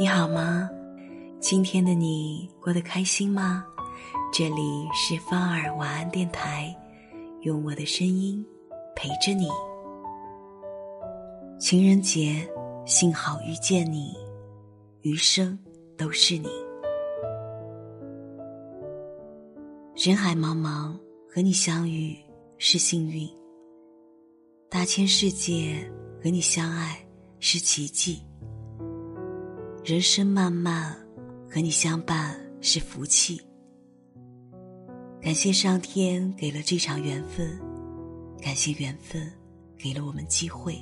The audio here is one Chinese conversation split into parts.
你好吗？今天的你过得开心吗？这里是芳儿晚安电台，用我的声音陪着你。情人节，幸好遇见你，余生都是你。人海茫茫，和你相遇是幸运；大千世界，和你相爱是奇迹。人生漫漫，和你相伴是福气。感谢上天给了这场缘分，感谢缘分给了我们机会。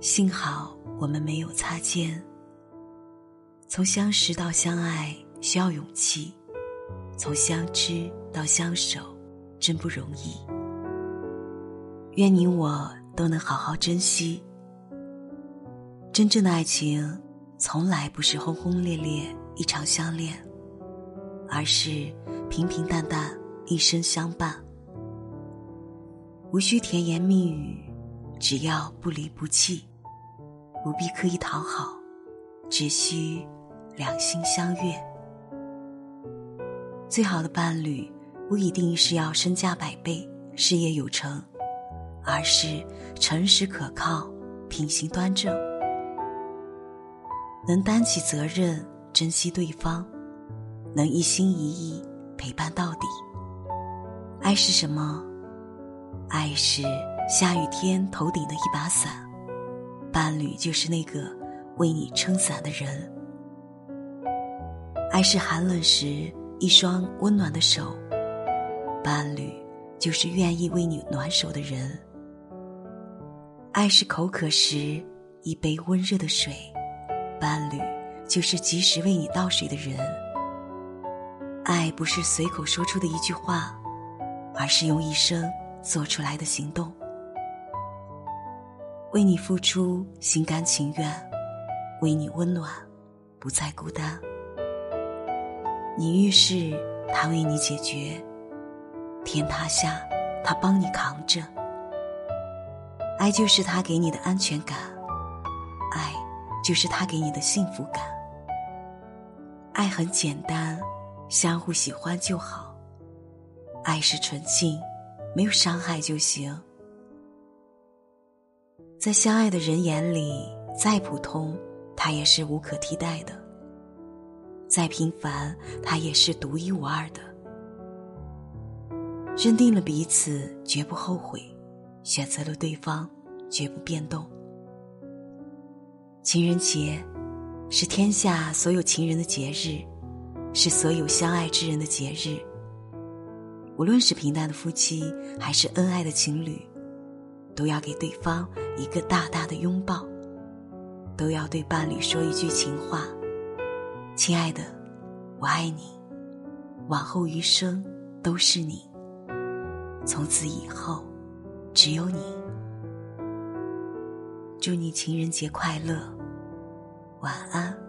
幸好我们没有擦肩。从相识到相爱需要勇气，从相知到相守真不容易。愿你我都能好好珍惜。真正的爱情。从来不是轰轰烈烈一场相恋，而是平平淡淡一生相伴。无需甜言蜜语，只要不离不弃；不必刻意讨好，只需两心相悦。最好的伴侣不一定是要身价百倍、事业有成，而是诚实可靠、品行端正。能担起责任，珍惜对方，能一心一意陪伴到底。爱是什么？爱是下雨天头顶的一把伞，伴侣就是那个为你撑伞的人。爱是寒冷时一双温暖的手，伴侣就是愿意为你暖手的人。爱是口渴时一杯温热的水。伴侣就是及时为你倒水的人。爱不是随口说出的一句话，而是用一生做出来的行动。为你付出，心甘情愿；为你温暖，不再孤单。你遇事，他为你解决；天塌下，他帮你扛着。爱就是他给你的安全感。就是他给你的幸福感。爱很简单，相互喜欢就好。爱是纯净，没有伤害就行。在相爱的人眼里，再普通，他也是无可替代的；再平凡，他也是独一无二的。认定了彼此，绝不后悔；选择了对方，绝不变动。情人节，是天下所有情人的节日，是所有相爱之人的节日。无论是平淡的夫妻，还是恩爱的情侣，都要给对方一个大大的拥抱，都要对伴侣说一句情话：“亲爱的，我爱你，往后余生都是你，从此以后只有你。”祝你情人节快乐！晚安。